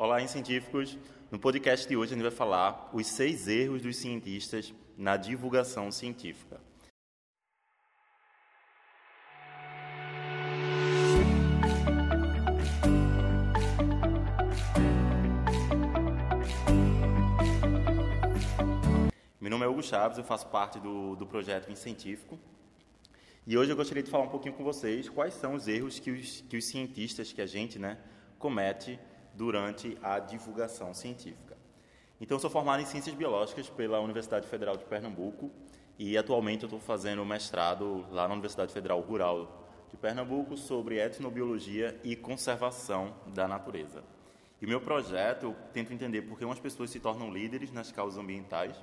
Olá, científicos! No podcast de hoje a gente vai falar os seis erros dos cientistas na divulgação científica. Meu nome é Hugo Chaves, eu faço parte do, do projeto Científico. E hoje eu gostaria de falar um pouquinho com vocês quais são os erros que os, que os cientistas, que a gente né, comete durante a divulgação científica. Então, sou formado em Ciências Biológicas pela Universidade Federal de Pernambuco e atualmente estou fazendo mestrado lá na Universidade Federal Rural de Pernambuco sobre etnobiologia e conservação da natureza. E o meu projeto, eu tento entender por que umas pessoas se tornam líderes nas causas ambientais,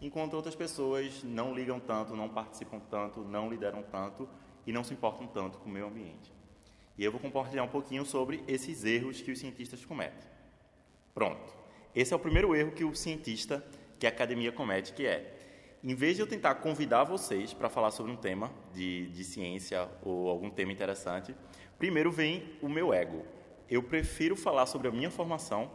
enquanto outras pessoas não ligam tanto, não participam tanto, não lideram tanto e não se importam tanto com o meio ambiente. E eu vou compartilhar um pouquinho sobre esses erros que os cientistas cometem. Pronto. Esse é o primeiro erro que o cientista, que a academia comete, que é, em vez de eu tentar convidar vocês para falar sobre um tema de, de ciência ou algum tema interessante, primeiro vem o meu ego. Eu prefiro falar sobre a minha formação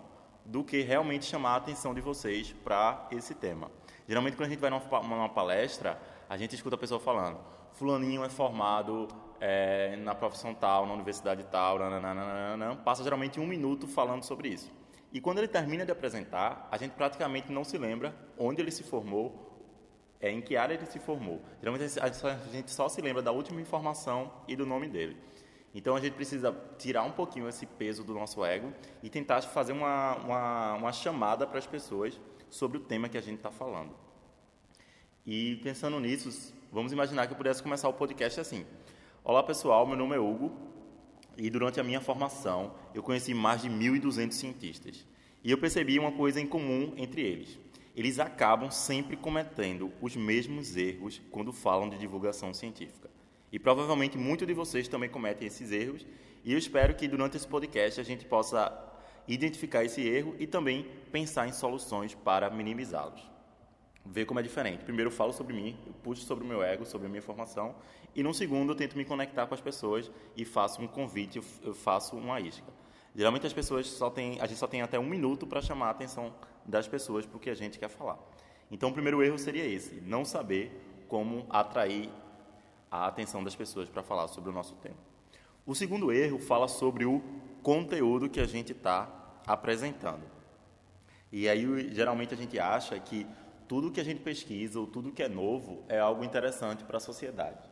do que realmente chamar a atenção de vocês para esse tema. Geralmente, quando a gente vai numa, numa palestra, a gente escuta a pessoa falando: Fulaninho é formado é, na profissão tal, na universidade tal, nananana, passa geralmente um minuto falando sobre isso. E quando ele termina de apresentar, a gente praticamente não se lembra onde ele se formou, é, em que área ele se formou. Geralmente a gente só se lembra da última informação e do nome dele. Então a gente precisa tirar um pouquinho esse peso do nosso ego e tentar fazer uma, uma, uma chamada para as pessoas sobre o tema que a gente está falando. E pensando nisso, vamos imaginar que eu pudesse começar o podcast assim. Olá pessoal, meu nome é Hugo e durante a minha formação eu conheci mais de 1.200 cientistas e eu percebi uma coisa em comum entre eles. Eles acabam sempre cometendo os mesmos erros quando falam de divulgação científica. E provavelmente muitos de vocês também cometem esses erros e eu espero que durante esse podcast a gente possa identificar esse erro e também pensar em soluções para minimizá-los ver como é diferente. Primeiro eu falo sobre mim, eu puxo sobre o meu ego, sobre a minha formação, e no segundo eu tento me conectar com as pessoas e faço um convite, eu faço uma isca. Geralmente as pessoas só têm, a gente só tem até um minuto para chamar a atenção das pessoas porque a gente quer falar. Então o primeiro erro seria esse, não saber como atrair a atenção das pessoas para falar sobre o nosso tema. O segundo erro fala sobre o conteúdo que a gente está apresentando. E aí geralmente a gente acha que tudo que a gente pesquisa ou tudo que é novo é algo interessante para a sociedade.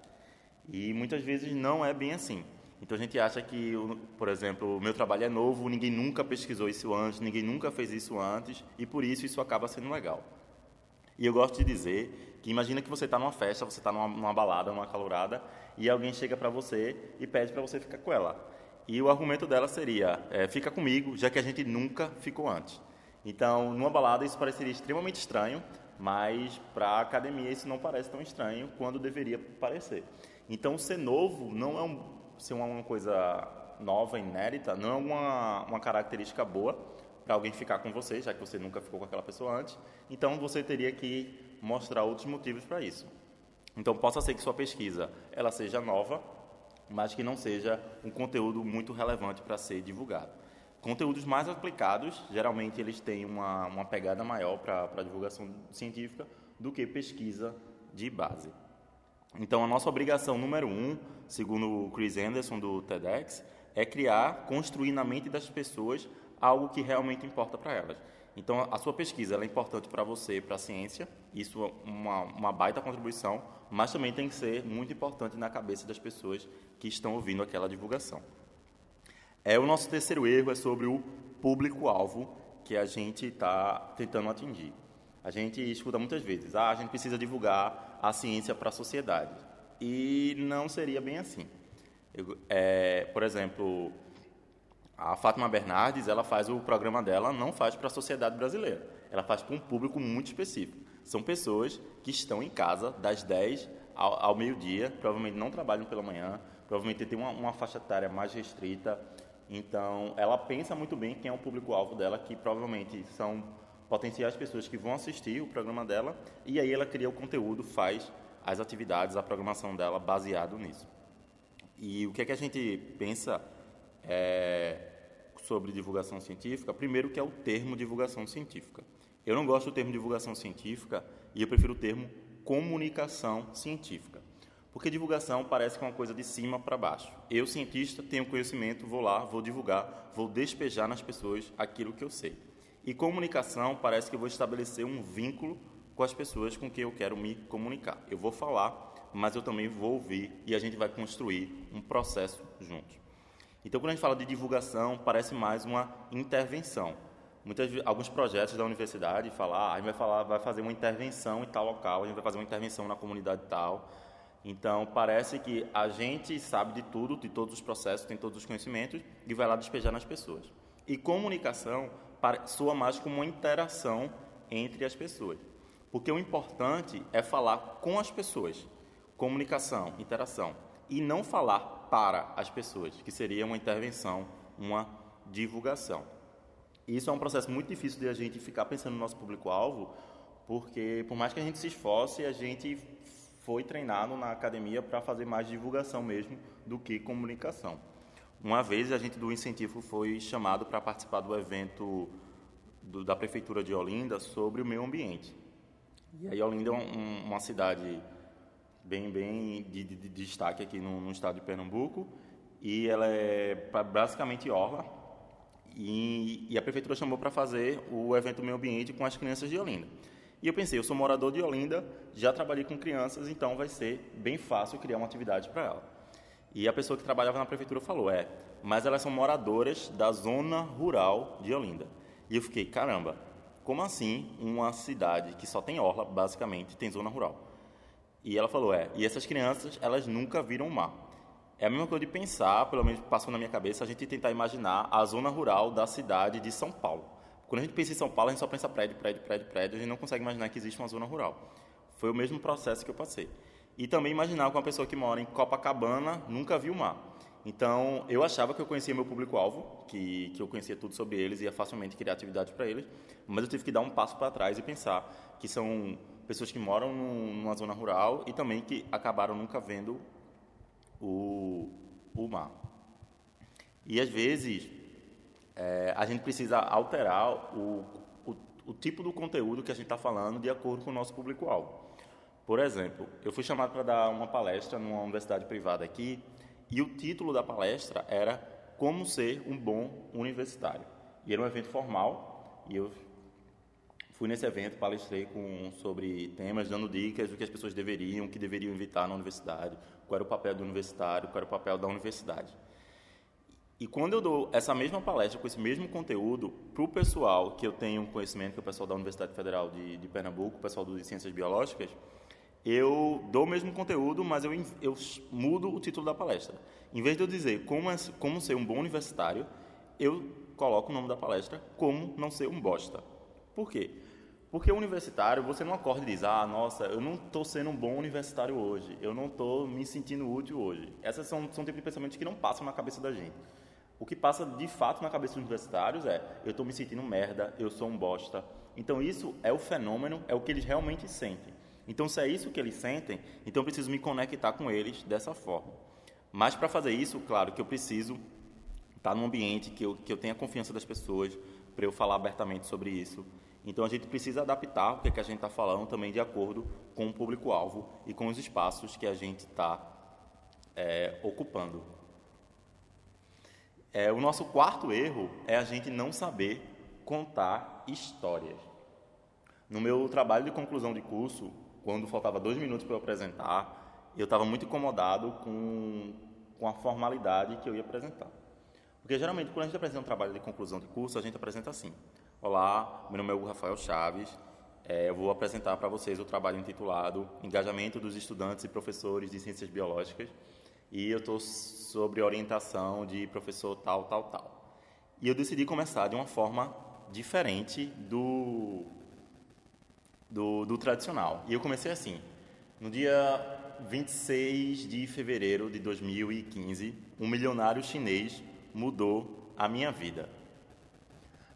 E muitas vezes não é bem assim. Então a gente acha que, por exemplo, o meu trabalho é novo, ninguém nunca pesquisou isso antes, ninguém nunca fez isso antes, e por isso isso acaba sendo legal. E eu gosto de dizer que imagina que você está numa festa, você está numa, numa, balada, numa calorada, e alguém chega para você e pede para você ficar com ela. E o argumento dela seria: é, fica comigo, já que a gente nunca ficou antes. Então, numa balada isso pareceria extremamente estranho, mas para a academia isso não parece tão estranho quando deveria parecer. Então, ser novo não é um, ser uma coisa nova, inédita, não é uma, uma característica boa para alguém ficar com você, já que você nunca ficou com aquela pessoa antes. Então, você teria que mostrar outros motivos para isso. Então, possa ser que sua pesquisa ela seja nova, mas que não seja um conteúdo muito relevante para ser divulgado. Conteúdos mais aplicados, geralmente eles têm uma, uma pegada maior para a divulgação científica do que pesquisa de base. Então, a nossa obrigação número um, segundo o Chris Anderson do TEDx, é criar, construir na mente das pessoas algo que realmente importa para elas. Então, a sua pesquisa é importante para você, para a ciência, isso é uma, uma baita contribuição, mas também tem que ser muito importante na cabeça das pessoas que estão ouvindo aquela divulgação. É, o nosso terceiro erro é sobre o público-alvo que a gente está tentando atingir. A gente escuta muitas vezes, ah, a gente precisa divulgar a ciência para a sociedade. E não seria bem assim. Eu, é, por exemplo, a Fátima Bernardes, ela faz o programa dela, não faz para a sociedade brasileira. Ela faz para um público muito específico. São pessoas que estão em casa das 10 ao, ao meio-dia, provavelmente não trabalham pela manhã, provavelmente tem uma, uma faixa etária mais restrita, então, ela pensa muito bem quem é o público-alvo dela, que provavelmente são potenciais pessoas que vão assistir o programa dela, e aí ela cria o conteúdo, faz as atividades, a programação dela baseado nisso. E o que é que a gente pensa é, sobre divulgação científica, primeiro que é o termo divulgação científica. Eu não gosto do termo divulgação científica e eu prefiro o termo comunicação científica. Porque divulgação parece que é uma coisa de cima para baixo. Eu, cientista, tenho conhecimento, vou lá, vou divulgar, vou despejar nas pessoas aquilo que eu sei. E comunicação parece que eu vou estabelecer um vínculo com as pessoas com quem eu quero me comunicar. Eu vou falar, mas eu também vou ouvir e a gente vai construir um processo juntos. Então, quando a gente fala de divulgação, parece mais uma intervenção. Muitas, alguns projetos da universidade falam, ah, a gente vai, falar, vai fazer uma intervenção em tal local, a gente vai fazer uma intervenção na comunidade tal. Então, parece que a gente sabe de tudo, de todos os processos, tem todos os conhecimentos e vai lá despejar nas pessoas. E comunicação soa mais como uma interação entre as pessoas. Porque o importante é falar com as pessoas. Comunicação, interação. E não falar para as pessoas, que seria uma intervenção, uma divulgação. Isso é um processo muito difícil de a gente ficar pensando no nosso público-alvo, porque por mais que a gente se esforce, a gente foi treinado na academia para fazer mais divulgação mesmo do que comunicação. Uma vez a gente do incentivo foi chamado para participar do evento do, da prefeitura de Olinda sobre o meio ambiente. E aí Olinda é um, uma cidade bem bem de, de, de destaque aqui no, no, estado de Pernambuco e ela é basicamente orla e, e a prefeitura chamou para fazer o evento meio ambiente com as crianças de Olinda. E eu pensei, eu sou morador de Olinda, já trabalhei com crianças, então vai ser bem fácil criar uma atividade para ela. E a pessoa que trabalhava na prefeitura falou, é, mas elas são moradoras da zona rural de Olinda. E eu fiquei, caramba, como assim uma cidade que só tem orla, basicamente, tem zona rural? E ela falou, é, e essas crianças, elas nunca viram o mar. É a mesma coisa de pensar, pelo menos passou na minha cabeça, a gente tentar imaginar a zona rural da cidade de São Paulo. Quando a gente pensa em São Paulo, a gente só pensa prédio, prédio, prédio, prédio, a gente não consegue imaginar que existe uma zona rural. Foi o mesmo processo que eu passei. E também imaginar que uma pessoa que mora em Copacabana nunca viu o mar. Então, eu achava que eu conhecia meu público-alvo, que, que eu conhecia tudo sobre eles e ia facilmente criar atividade para eles, mas eu tive que dar um passo para trás e pensar que são pessoas que moram numa zona rural e também que acabaram nunca vendo o, o mar. E às vezes é, a gente precisa alterar o, o, o tipo do conteúdo que a gente está falando de acordo com o nosso público-alvo. Por exemplo, eu fui chamado para dar uma palestra numa universidade privada aqui e o título da palestra era Como Ser um Bom Universitário. E era um evento formal e eu fui nesse evento, palestrei com, sobre temas, dando dicas do que as pessoas deveriam, que deveriam evitar na universidade, qual era o papel do universitário, qual era o papel da universidade. E quando eu dou essa mesma palestra com esse mesmo conteúdo para o pessoal que eu tenho conhecimento, que é o pessoal da Universidade Federal de, de Pernambuco, o pessoal de Ciências Biológicas, eu dou o mesmo conteúdo, mas eu, eu mudo o título da palestra. Em vez de eu dizer como, é, como ser um bom universitário, eu coloco o nome da palestra como não ser um bosta. Por quê? Porque universitário, você não acorda e diz, ah, nossa, eu não estou sendo um bom universitário hoje, eu não estou me sentindo útil hoje. Essas são, são tipos de pensamentos que não passam na cabeça da gente. O que passa de fato na cabeça dos universitários é: eu estou me sentindo merda, eu sou um bosta. Então, isso é o fenômeno, é o que eles realmente sentem. Então, se é isso que eles sentem, então eu preciso me conectar com eles dessa forma. Mas, para fazer isso, claro que eu preciso estar num ambiente que eu, que eu tenha confiança das pessoas, para eu falar abertamente sobre isso. Então, a gente precisa adaptar o que, é que a gente está falando também de acordo com o público-alvo e com os espaços que a gente está é, ocupando. É, o nosso quarto erro é a gente não saber contar histórias. No meu trabalho de conclusão de curso, quando faltava dois minutos para eu apresentar, eu estava muito incomodado com, com a formalidade que eu ia apresentar. Porque geralmente, quando a gente apresenta um trabalho de conclusão de curso, a gente apresenta assim: Olá, meu nome é Rafael Chaves. É, eu vou apresentar para vocês o trabalho intitulado Engajamento dos Estudantes e Professores de Ciências Biológicas e eu estou sobre orientação de professor tal, tal, tal. E eu decidi começar de uma forma diferente do, do, do tradicional. E eu comecei assim. No dia 26 de fevereiro de 2015, um milionário chinês mudou a minha vida.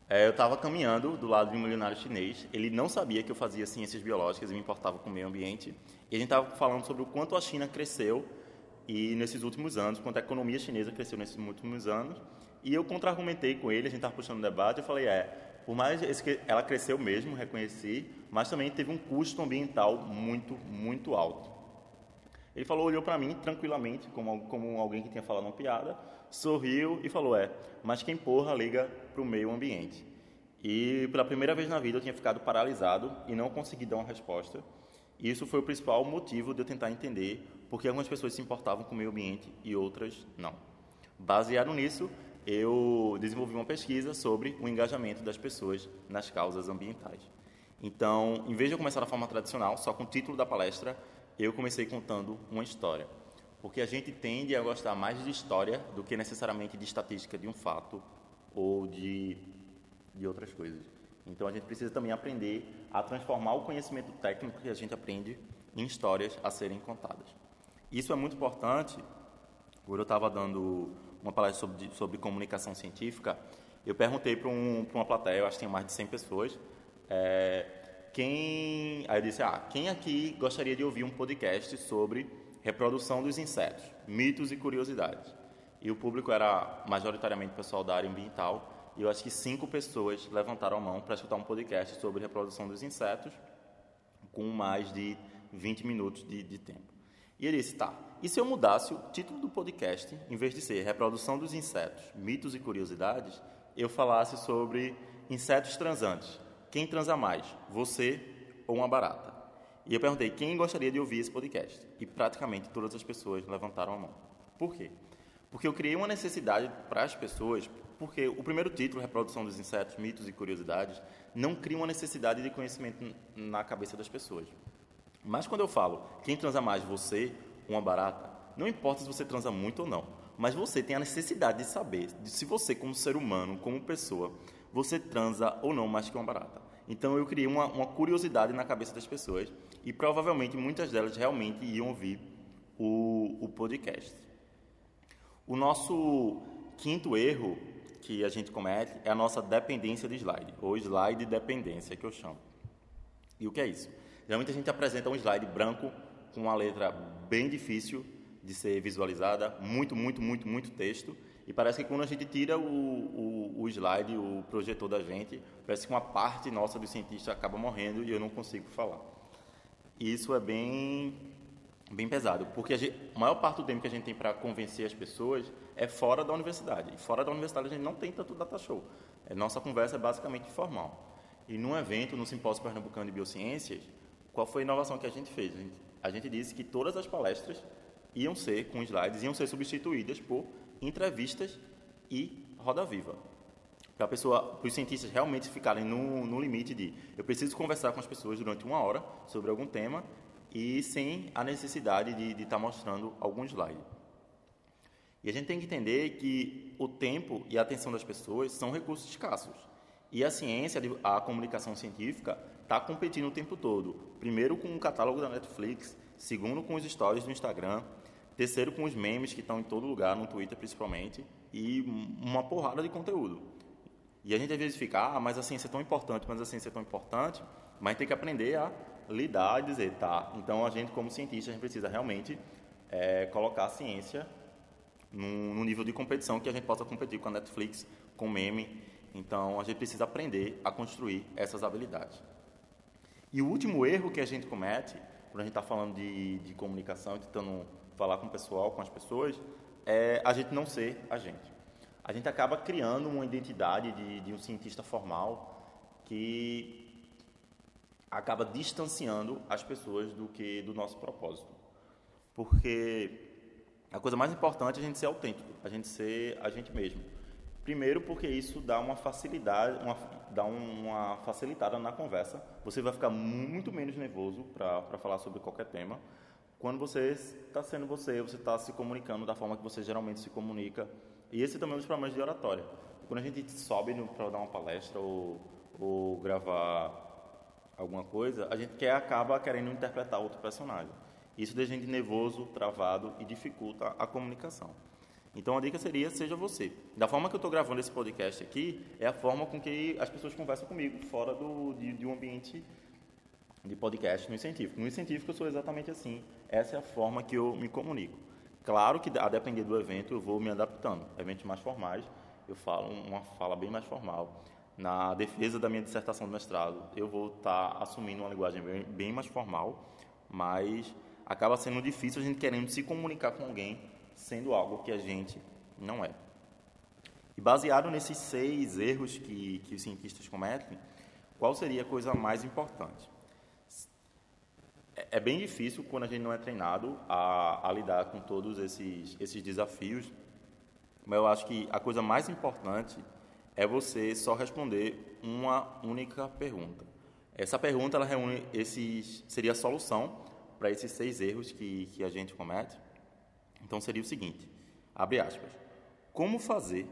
É, eu estava caminhando do lado de um milionário chinês. Ele não sabia que eu fazia ciências biológicas e me importava com o meio ambiente. E a gente estava falando sobre o quanto a China cresceu e nesses últimos anos, quanto a economia chinesa cresceu nesses últimos anos, E eu contra-argumentei com ele, a gente estava puxando um debate, eu falei, é, por mais que ela cresceu mesmo, reconheci, mas também teve um custo ambiental muito, muito alto. Ele falou, olhou para mim tranquilamente, como, como alguém que tinha falado uma piada, sorriu e falou, é, mas quem porra liga para o meio ambiente? E pela primeira vez na vida eu tinha ficado paralisado e não consegui dar uma resposta. E isso foi o principal motivo de eu tentar entender por que algumas pessoas se importavam com o meio ambiente e outras não. Baseado nisso, eu desenvolvi uma pesquisa sobre o engajamento das pessoas nas causas ambientais. Então, em vez de eu começar da forma tradicional, só com o título da palestra, eu comecei contando uma história. Porque a gente tende a gostar mais de história do que necessariamente de estatística de um fato ou de, de outras coisas. Então, a gente precisa também aprender a transformar o conhecimento técnico que a gente aprende em histórias a serem contadas. Isso é muito importante. Quando eu estava dando uma palestra sobre, sobre comunicação científica, eu perguntei para um, uma plateia, eu acho que tinha mais de 100 pessoas, é, quem... Aí eu disse, ah, quem aqui gostaria de ouvir um podcast sobre reprodução dos insetos, mitos e curiosidades? E o público era majoritariamente pessoal da área ambiental, e eu acho que cinco pessoas levantaram a mão para escutar um podcast sobre reprodução dos insetos, com mais de 20 minutos de, de tempo. E ele disse, tá, e se eu mudasse o título do podcast, em vez de ser Reprodução dos Insetos, Mitos e Curiosidades, eu falasse sobre insetos transantes. Quem transa mais, você ou uma barata? E eu perguntei quem gostaria de ouvir esse podcast. E praticamente todas as pessoas levantaram a mão. Por quê? Porque eu criei uma necessidade para as pessoas, porque o primeiro título, Reprodução dos Insetos, Mitos e Curiosidades, não cria uma necessidade de conhecimento na cabeça das pessoas. Mas quando eu falo quem transa mais, você uma barata, não importa se você transa muito ou não, mas você tem a necessidade de saber se você, como ser humano, como pessoa, você transa ou não mais que uma barata. Então eu criei uma, uma curiosidade na cabeça das pessoas e provavelmente muitas delas realmente iam ouvir o, o podcast. O nosso quinto erro que a gente comete é a nossa dependência de slide, ou slide dependência, que eu chamo. E o que é isso? Geralmente a gente apresenta um slide branco com uma letra bem difícil de ser visualizada, muito, muito, muito, muito texto. E parece que quando a gente tira o, o, o slide, o projetor da gente, parece que uma parte nossa do cientista acaba morrendo e eu não consigo falar. E isso é bem, bem pesado, porque a, gente, a maior parte do tempo que a gente tem para convencer as pessoas é fora da universidade. E fora da universidade a gente não tem tanto data show. É, nossa conversa é basicamente informal. E num evento, no Simpósio Pernambucano de Biociências, qual foi a inovação que a gente fez? A gente a gente disse que todas as palestras iam ser, com slides, iam ser substituídas por entrevistas e roda viva. Para pessoa, para os cientistas realmente ficarem no, no limite de eu preciso conversar com as pessoas durante uma hora sobre algum tema e sem a necessidade de estar tá mostrando algum slide. E a gente tem que entender que o tempo e a atenção das pessoas são recursos escassos. E a ciência, a comunicação científica, está competindo o tempo todo. Primeiro com o catálogo da Netflix, segundo com os stories do Instagram, terceiro com os memes que estão em todo lugar, no Twitter principalmente, e uma porrada de conteúdo. E a gente às vezes fica, ah, mas a ciência é tão importante, mas a ciência é tão importante, mas tem que aprender a lidar e dizer, tá, então a gente como cientista, a gente precisa realmente é, colocar a ciência num, nível de competição que a gente possa competir com a Netflix, com meme, então a gente precisa aprender a construir essas habilidades. E o último erro que a gente comete, quando a gente está falando de, de comunicação, tentando falar com o pessoal, com as pessoas, é a gente não ser a gente. A gente acaba criando uma identidade de, de um cientista formal que acaba distanciando as pessoas do que do nosso propósito. Porque a coisa mais importante é a gente ser autêntico, a gente ser a gente mesmo. Primeiro porque isso dá uma facilidade, uma, dá uma facilitada na conversa. Você vai ficar muito menos nervoso para falar sobre qualquer tema. Quando você está sendo você, você está se comunicando da forma que você geralmente se comunica. E esse também é um dos problemas de oratória. Quando a gente sobe para dar uma palestra ou, ou gravar alguma coisa, a gente quer acaba querendo interpretar outro personagem. Isso deixa a gente nervoso, travado e dificulta a comunicação. Então a dica seria seja você. Da forma que eu estou gravando esse podcast aqui, é a forma com que as pessoas conversam comigo, fora do, de, de um ambiente de podcast no científico. No científico eu sou exatamente assim. Essa é a forma que eu me comunico. Claro que a depender do evento eu vou me adaptando. Eventos mais formais eu falo uma fala bem mais formal. Na defesa da minha dissertação de mestrado, eu vou estar tá assumindo uma linguagem bem, bem mais formal, mas acaba sendo difícil a gente querendo se comunicar com alguém sendo algo que a gente não é. E baseado nesses seis erros que, que os cientistas cometem, qual seria a coisa mais importante? É, é bem difícil quando a gente não é treinado a, a lidar com todos esses, esses desafios, mas eu acho que a coisa mais importante é você só responder uma única pergunta. Essa pergunta ela reúne esses seria a solução para esses seis erros que, que a gente comete. Então seria o seguinte: abre aspas. Como fazer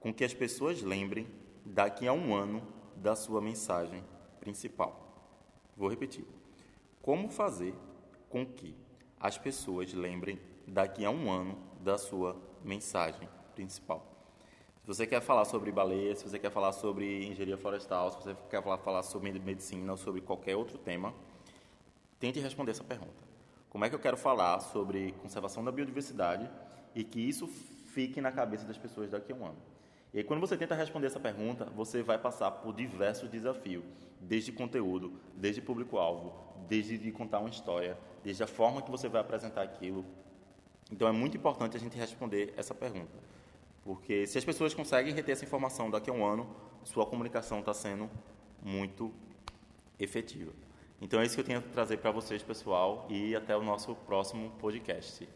com que as pessoas lembrem daqui a um ano da sua mensagem principal? Vou repetir. Como fazer com que as pessoas lembrem daqui a um ano da sua mensagem principal? Se você quer falar sobre baleia, se você quer falar sobre engenharia florestal, se você quer falar, sobre medicina ou sobre qualquer outro tema, tente responder essa pergunta. Como é que eu quero falar sobre conservação da biodiversidade e que isso fique na cabeça das pessoas daqui a um ano? E aí, quando você tenta responder essa pergunta, você vai passar por diversos desafios, desde conteúdo, desde público-alvo, desde de contar uma história, desde a forma que você vai apresentar aquilo. Então, é muito importante a gente responder essa pergunta, porque se as pessoas conseguem reter essa informação daqui a um ano, sua comunicação está sendo muito efetiva. Então, é isso que eu tenho a trazer para vocês, pessoal, e até o nosso próximo podcast.